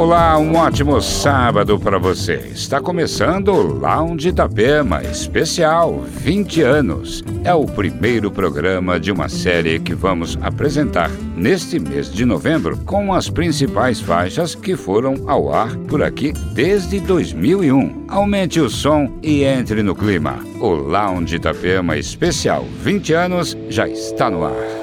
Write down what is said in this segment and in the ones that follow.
Olá, um ótimo sábado para você. Está começando o Lounge Itapema Especial 20 anos. É o primeiro programa de uma série que vamos apresentar neste mês de novembro com as principais faixas que foram ao ar por aqui desde 2001. Aumente o som e entre no clima. O Lounge Itapema Especial 20 anos já está no ar.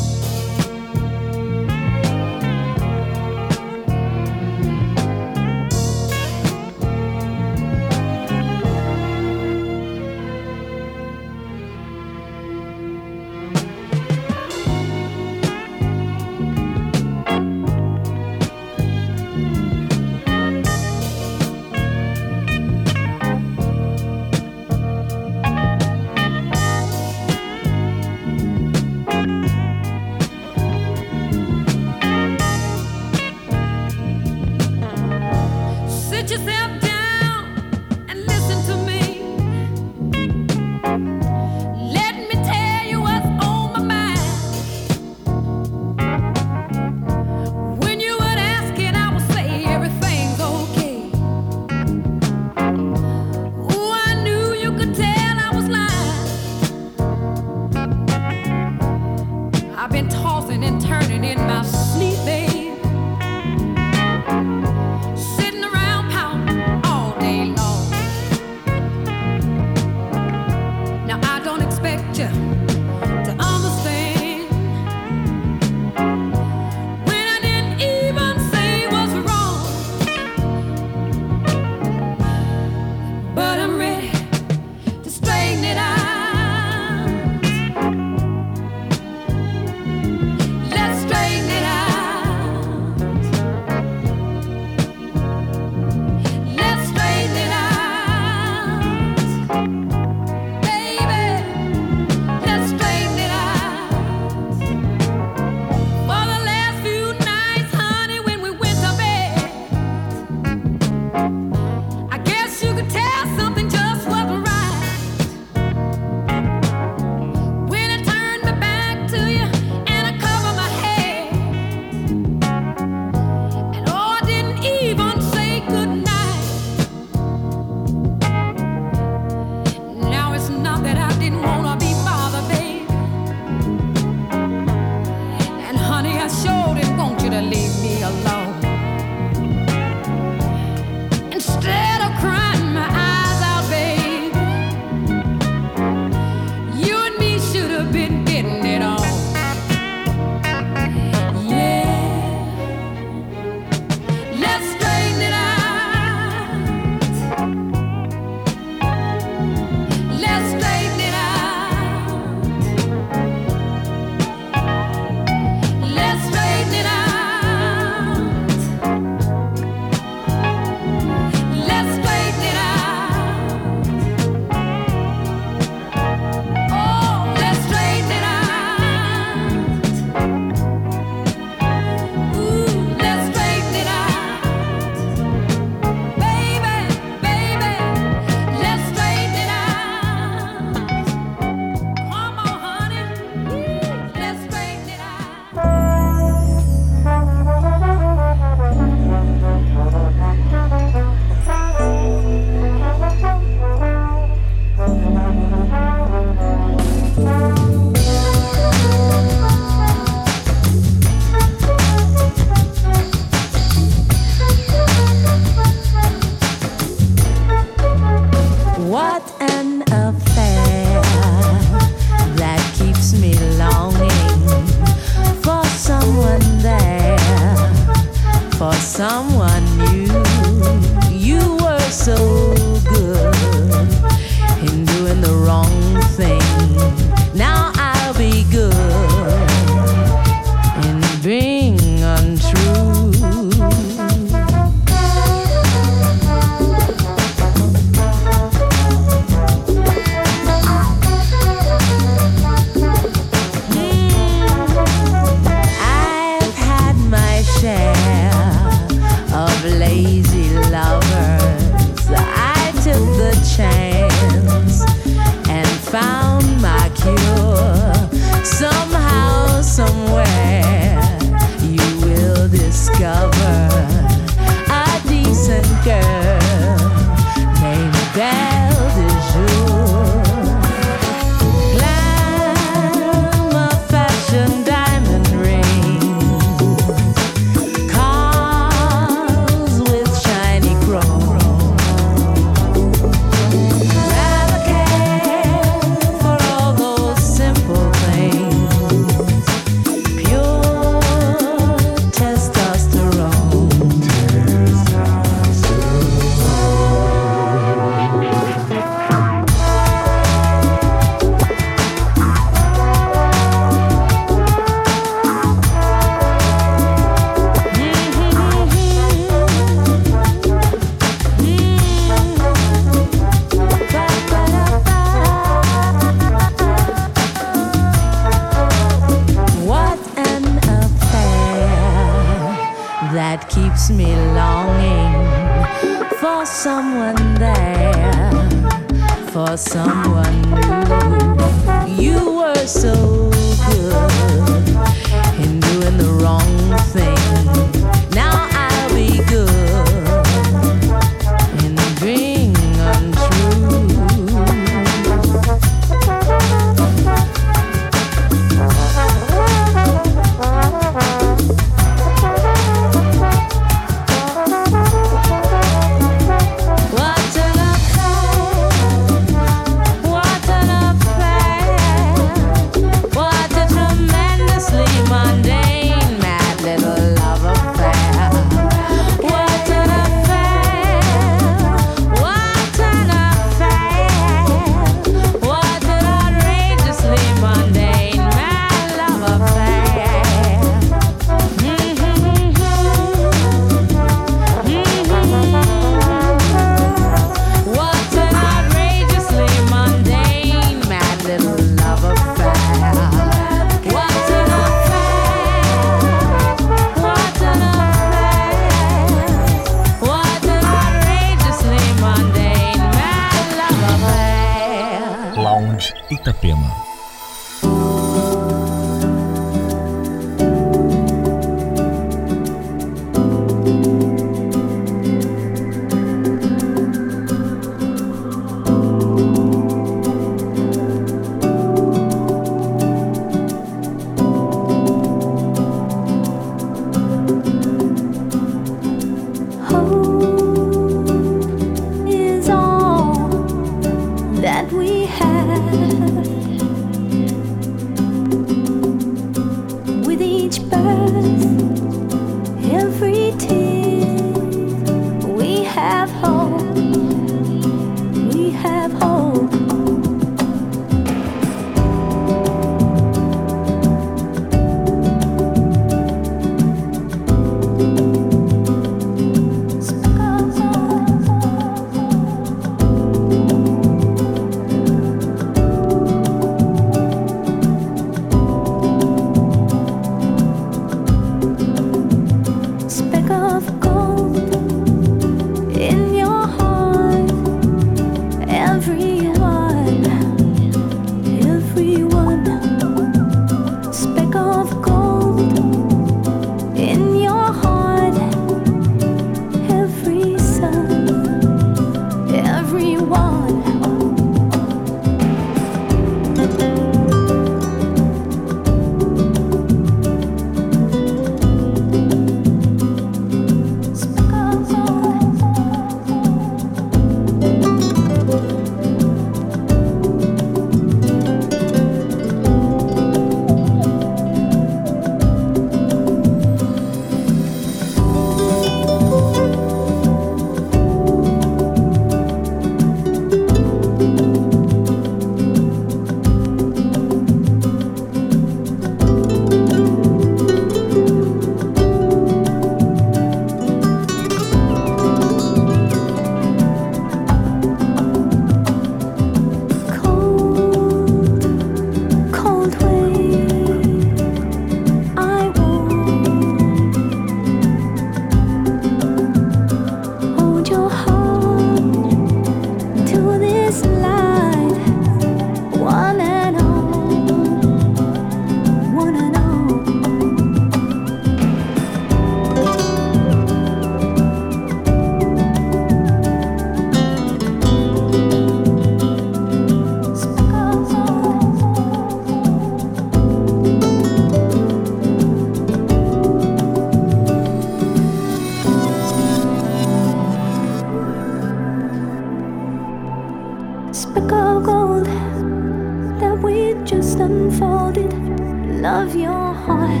Your heart,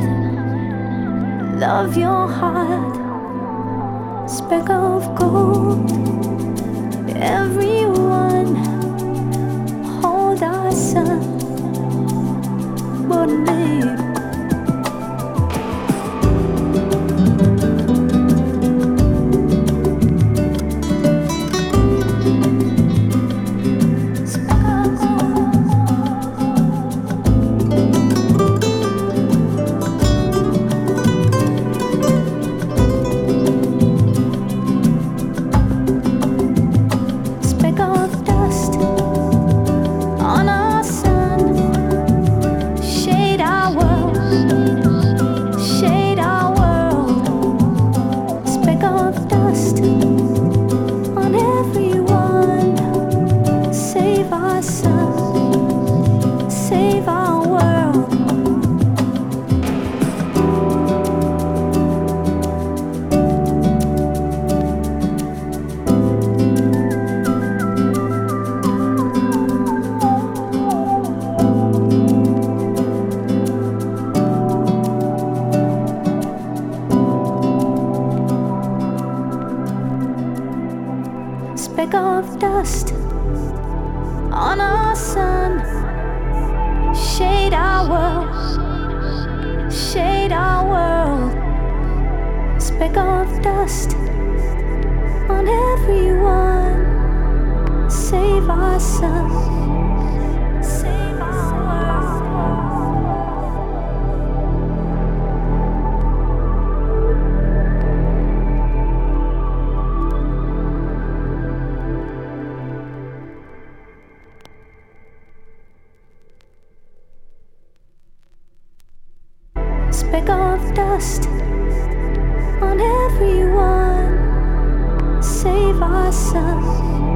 love your heart, speck of gold. Everyone hold our son, but me. speck of dust on everyone save ourselves.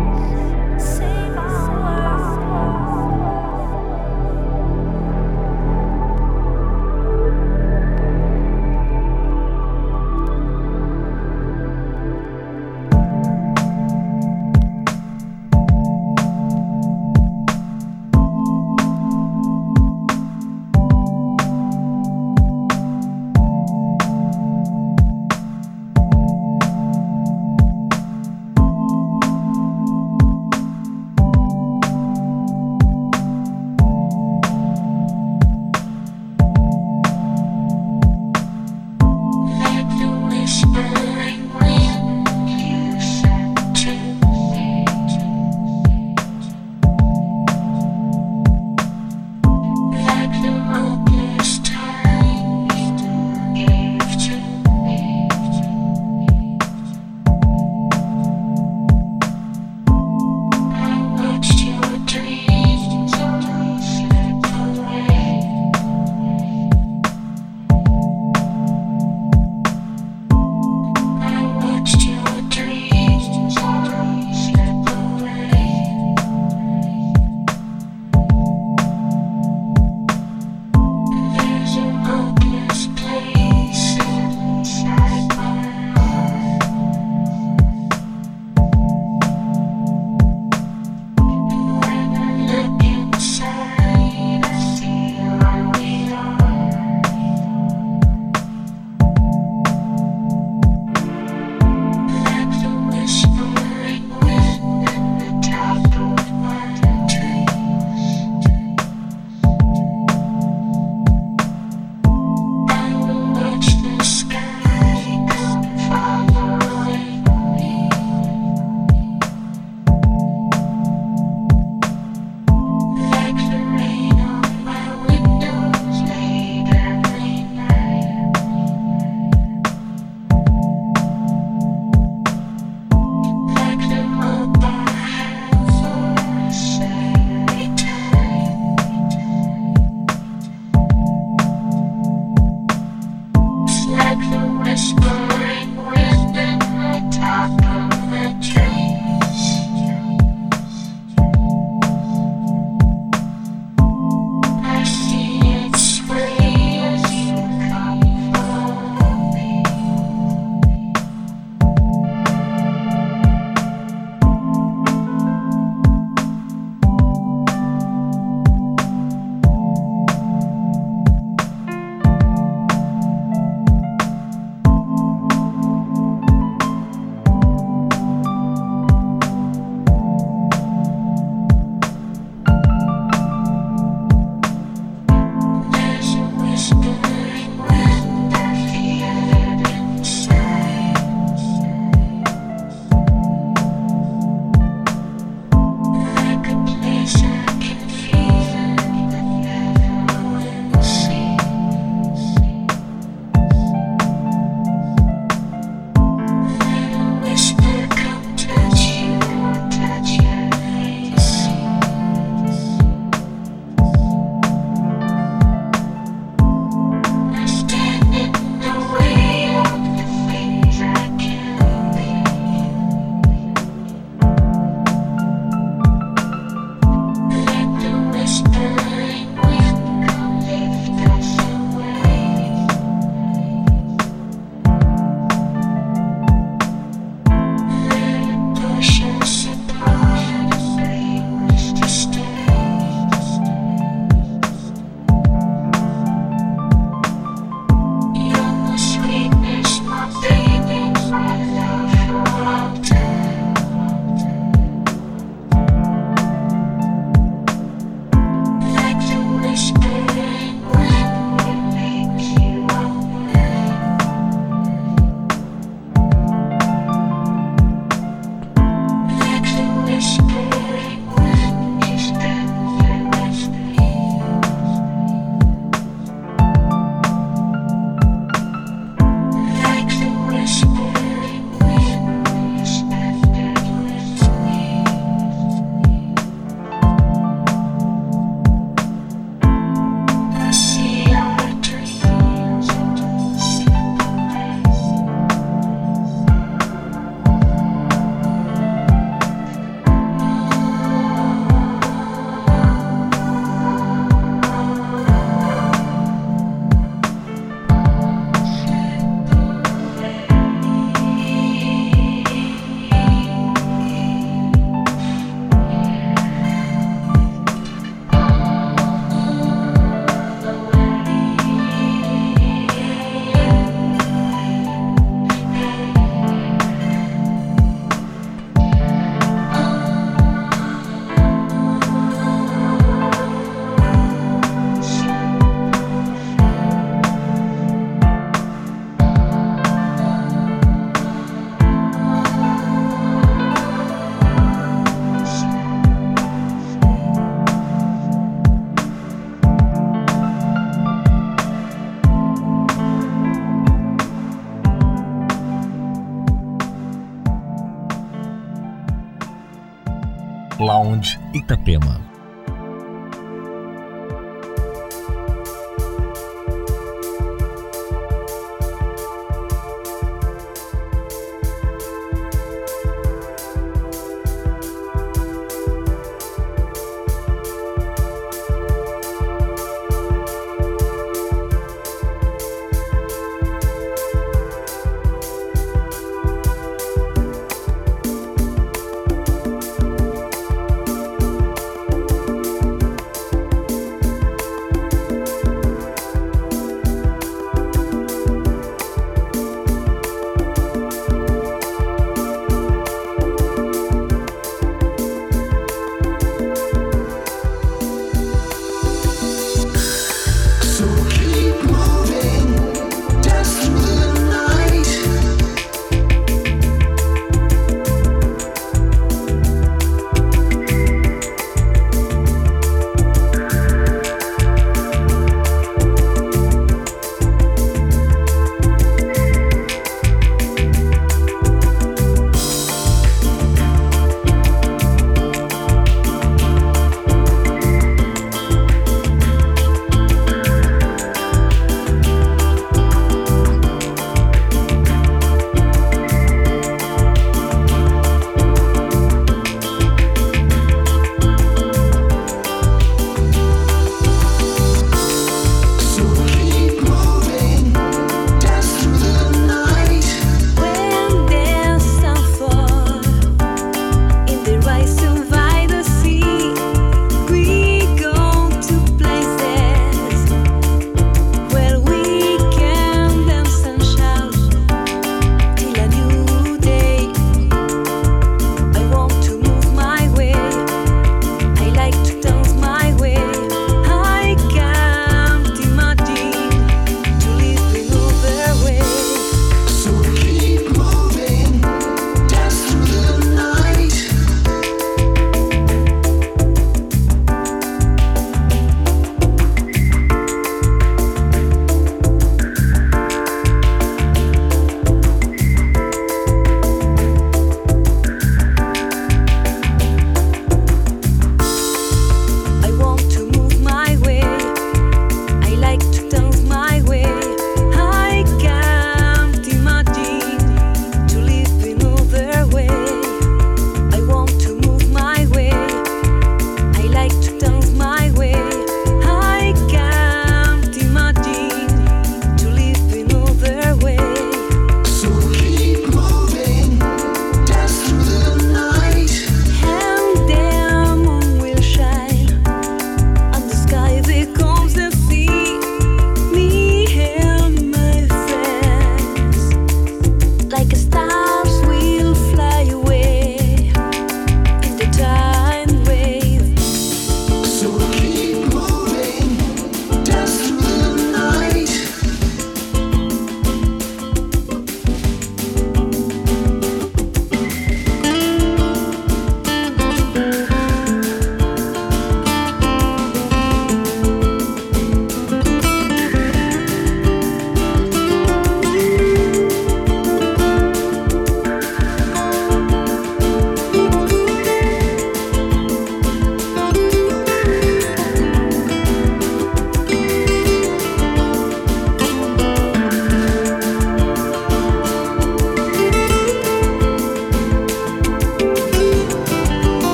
Itapema.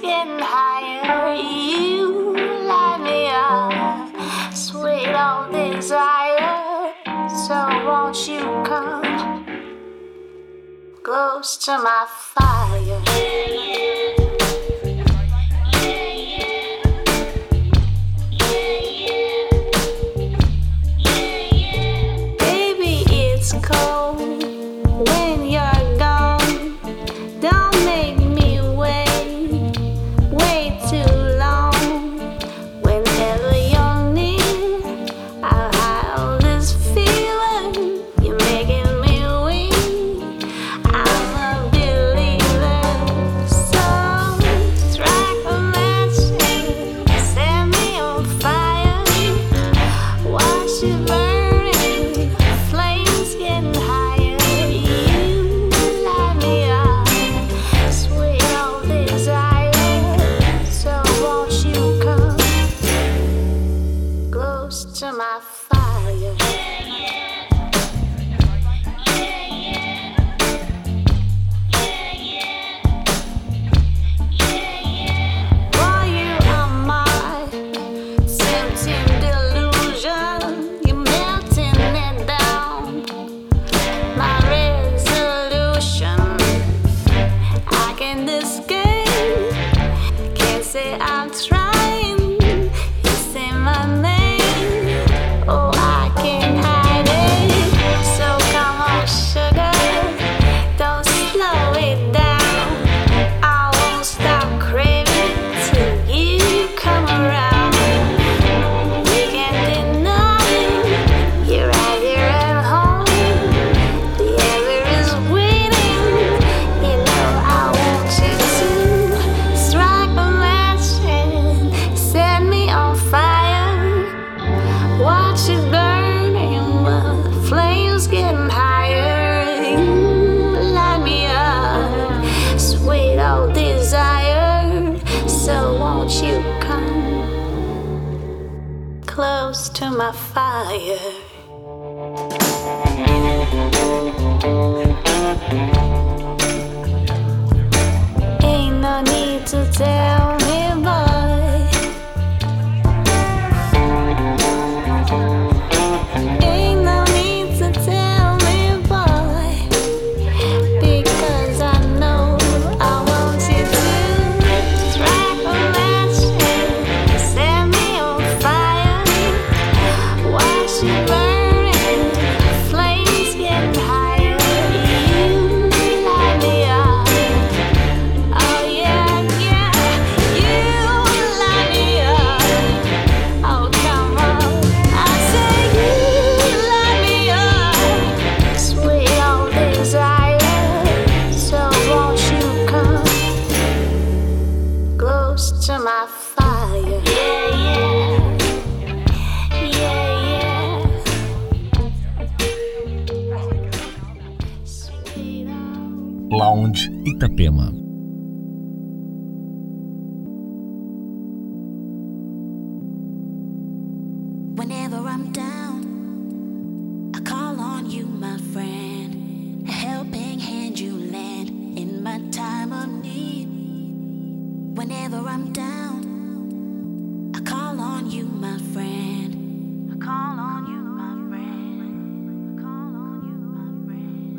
getting higher. You light me up, sweet old desire. So won't you come close to my fire? fire. Ain't no need to tell.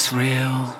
It's real.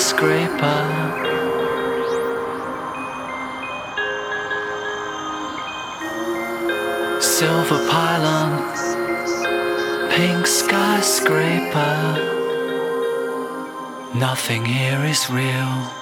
skyscraper. Silver pylon, pink skyscraper. Nothing here is real.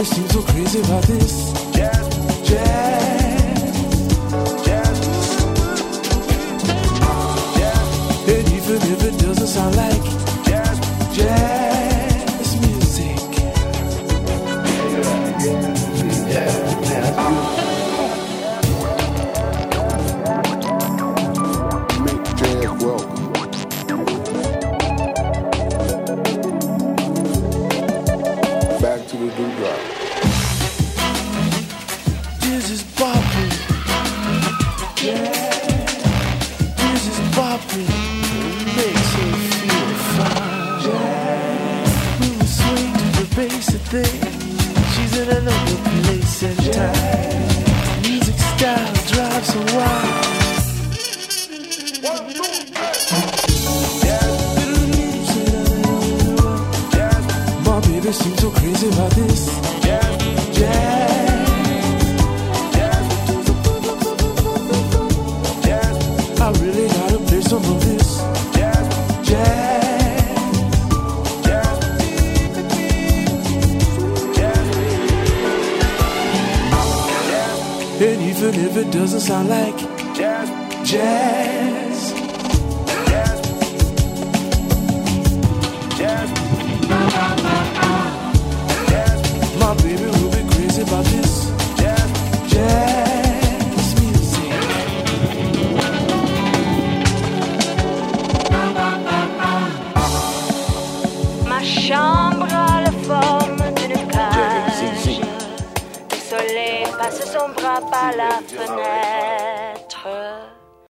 Baby seems so crazy about this